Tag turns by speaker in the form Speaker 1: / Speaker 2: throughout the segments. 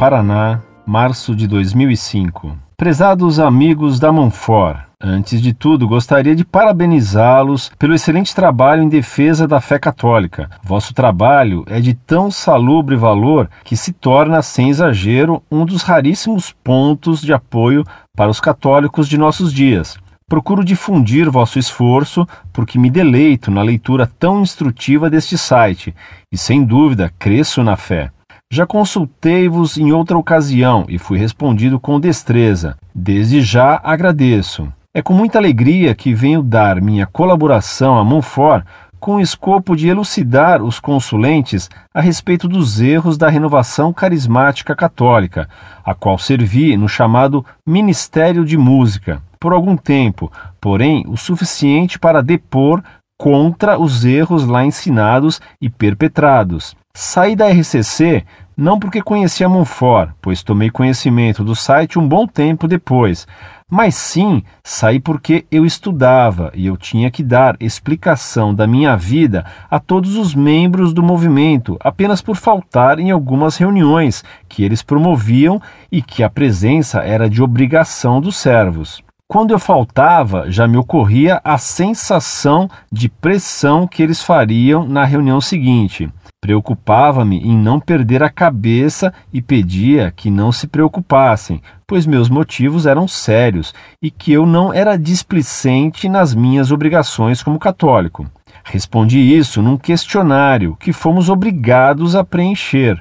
Speaker 1: Paraná, março de 2005. Prezados amigos da Monfort, antes de tudo gostaria de parabenizá-los pelo excelente trabalho em defesa da fé católica. Vosso trabalho é de tão salubre valor que se torna, sem exagero, um dos raríssimos pontos de apoio para os católicos de nossos dias. Procuro difundir vosso esforço porque me deleito na leitura tão instrutiva deste site e, sem dúvida, cresço na fé. Já consultei-vos em outra ocasião e fui respondido com destreza. Desde já agradeço. É com muita alegria que venho dar minha colaboração a Montfort com o escopo de elucidar os consulentes a respeito dos erros da renovação carismática católica, a qual servi no chamado Ministério de Música por algum tempo, porém o suficiente para depor contra os erros lá ensinados e perpetrados. Saí da RCC não porque conhecia Monfort, pois tomei conhecimento do site um bom tempo depois, mas sim saí porque eu estudava e eu tinha que dar explicação da minha vida a todos os membros do movimento, apenas por faltar em algumas reuniões que eles promoviam e que a presença era de obrigação dos servos. Quando eu faltava, já me ocorria a sensação de pressão que eles fariam na reunião seguinte. Preocupava-me em não perder a cabeça e pedia que não se preocupassem, pois meus motivos eram sérios e que eu não era displicente nas minhas obrigações como católico. Respondi isso num questionário que fomos obrigados a preencher.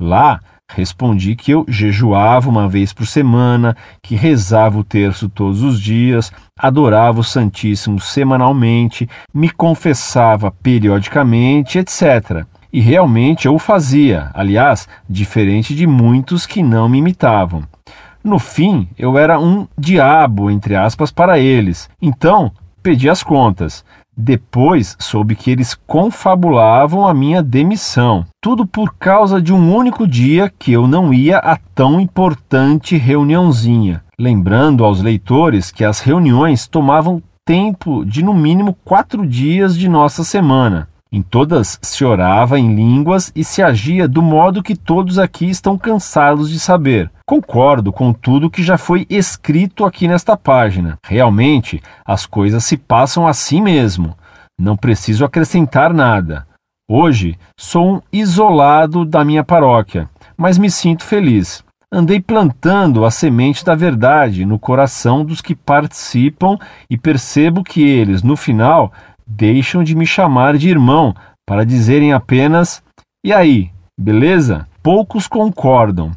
Speaker 1: Lá, Respondi que eu jejuava uma vez por semana, que rezava o terço todos os dias, adorava o Santíssimo semanalmente, me confessava periodicamente, etc. E realmente eu o fazia, aliás, diferente de muitos que não me imitavam. No fim, eu era um diabo, entre aspas, para eles. Então, pedi as contas. Depois soube que eles confabulavam a minha demissão. Tudo por causa de um único dia que eu não ia a tão importante reuniãozinha. Lembrando aos leitores que as reuniões tomavam tempo de no mínimo quatro dias de nossa semana. Em todas se orava em línguas e se agia do modo que todos aqui estão cansados de saber. Concordo com tudo que já foi escrito aqui nesta página. Realmente, as coisas se passam assim mesmo. Não preciso acrescentar nada. Hoje sou um isolado da minha paróquia, mas me sinto feliz. Andei plantando a semente da verdade no coração dos que participam e percebo que eles, no final, deixam de me chamar de irmão para dizerem apenas: E aí, beleza? Poucos concordam.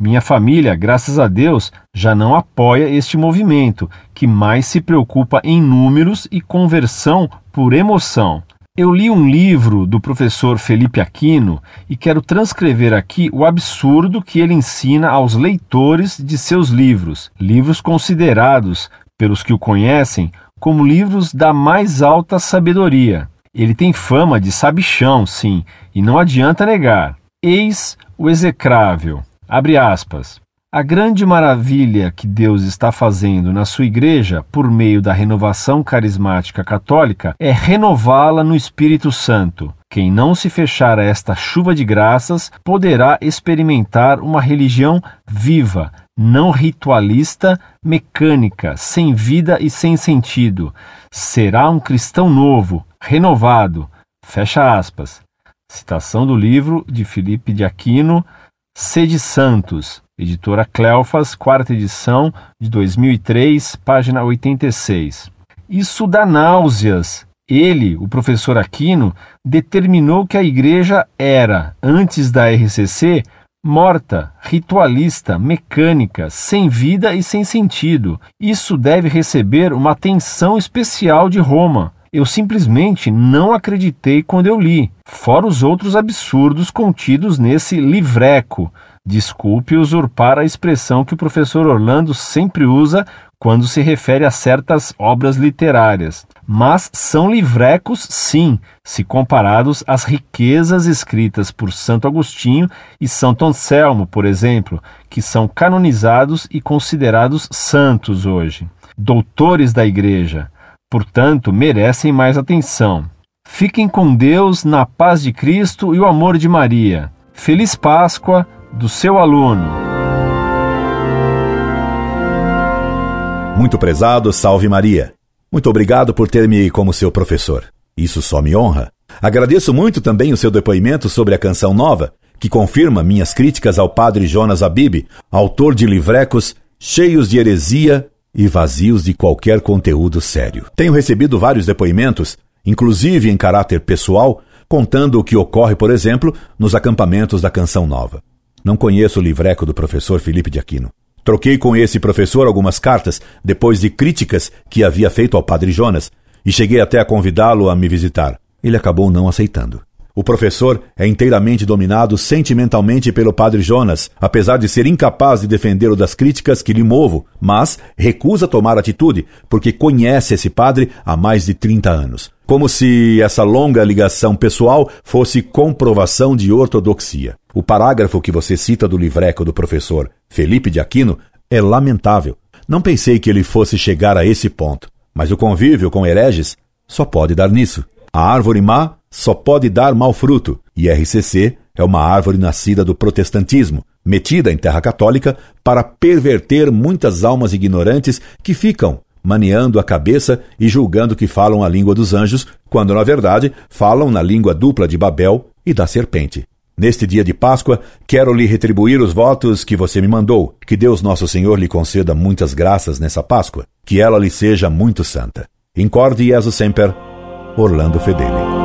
Speaker 1: Minha família, graças a Deus, já não apoia este movimento, que mais se preocupa em números e conversão por emoção. Eu li um livro do professor Felipe Aquino e quero transcrever aqui o absurdo que ele ensina aos leitores de seus livros, livros considerados, pelos que o conhecem, como livros da mais alta sabedoria. Ele tem fama de sabichão, sim, e não adianta negar. Eis o execrável. Abre aspas. A grande maravilha que Deus está fazendo na sua igreja por meio da renovação carismática católica é renová-la no Espírito Santo. Quem não se fechar a esta chuva de graças poderá experimentar uma religião viva, não ritualista, mecânica, sem vida e sem sentido. Será um cristão novo, renovado. Fecha aspas. Citação do livro de Felipe de Aquino, Sede Santos, editora Cleofas, quarta edição de 2003, página 86. Isso dá náuseas. Ele, o professor Aquino, determinou que a igreja era, antes da RCC, morta, ritualista, mecânica, sem vida e sem sentido. Isso deve receber uma atenção especial de Roma. Eu simplesmente não acreditei quando eu li, fora os outros absurdos contidos nesse livreco. Desculpe usurpar a expressão que o professor Orlando sempre usa quando se refere a certas obras literárias mas são livrecos, sim, se comparados às riquezas escritas por Santo Agostinho e Santo Anselmo, por exemplo, que são canonizados e considerados santos hoje. Doutores da Igreja, portanto, merecem mais atenção. Fiquem com Deus, na paz de Cristo e o amor de Maria. Feliz Páscoa, do seu aluno.
Speaker 2: Muito prezado, salve Maria. Muito obrigado por ter-me como seu professor. Isso só me honra. Agradeço muito também o seu depoimento sobre a canção nova, que confirma minhas críticas ao padre Jonas Abib, autor de livrecos cheios de heresia e vazios de qualquer conteúdo sério. Tenho recebido vários depoimentos, inclusive em caráter pessoal, contando o que ocorre, por exemplo, nos acampamentos da Canção Nova. Não conheço o livreco do professor Felipe de Aquino. Troquei com esse professor algumas cartas depois de críticas que havia feito ao padre Jonas e cheguei até a convidá-lo a me visitar. Ele acabou não aceitando. O professor é inteiramente dominado sentimentalmente pelo padre Jonas, apesar de ser incapaz de defendê-lo das críticas que lhe movo, mas recusa tomar atitude, porque conhece esse padre há mais de 30 anos. Como se essa longa ligação pessoal fosse comprovação de ortodoxia. O parágrafo que você cita do livreco do professor Felipe de Aquino é lamentável. Não pensei que ele fosse chegar a esse ponto, mas o convívio com hereges só pode dar nisso. A árvore má só pode dar mau fruto, e RCC é uma árvore nascida do protestantismo, metida em terra católica para perverter muitas almas ignorantes que ficam maneando a cabeça e julgando que falam a língua dos anjos, quando na verdade falam na língua dupla de Babel e da serpente. Neste dia de Páscoa, quero lhe retribuir os votos que você me mandou. Que Deus Nosso Senhor lhe conceda muitas graças nessa Páscoa. Que ela lhe seja muito santa. Incorde Jesus Semper, Orlando Fedeli.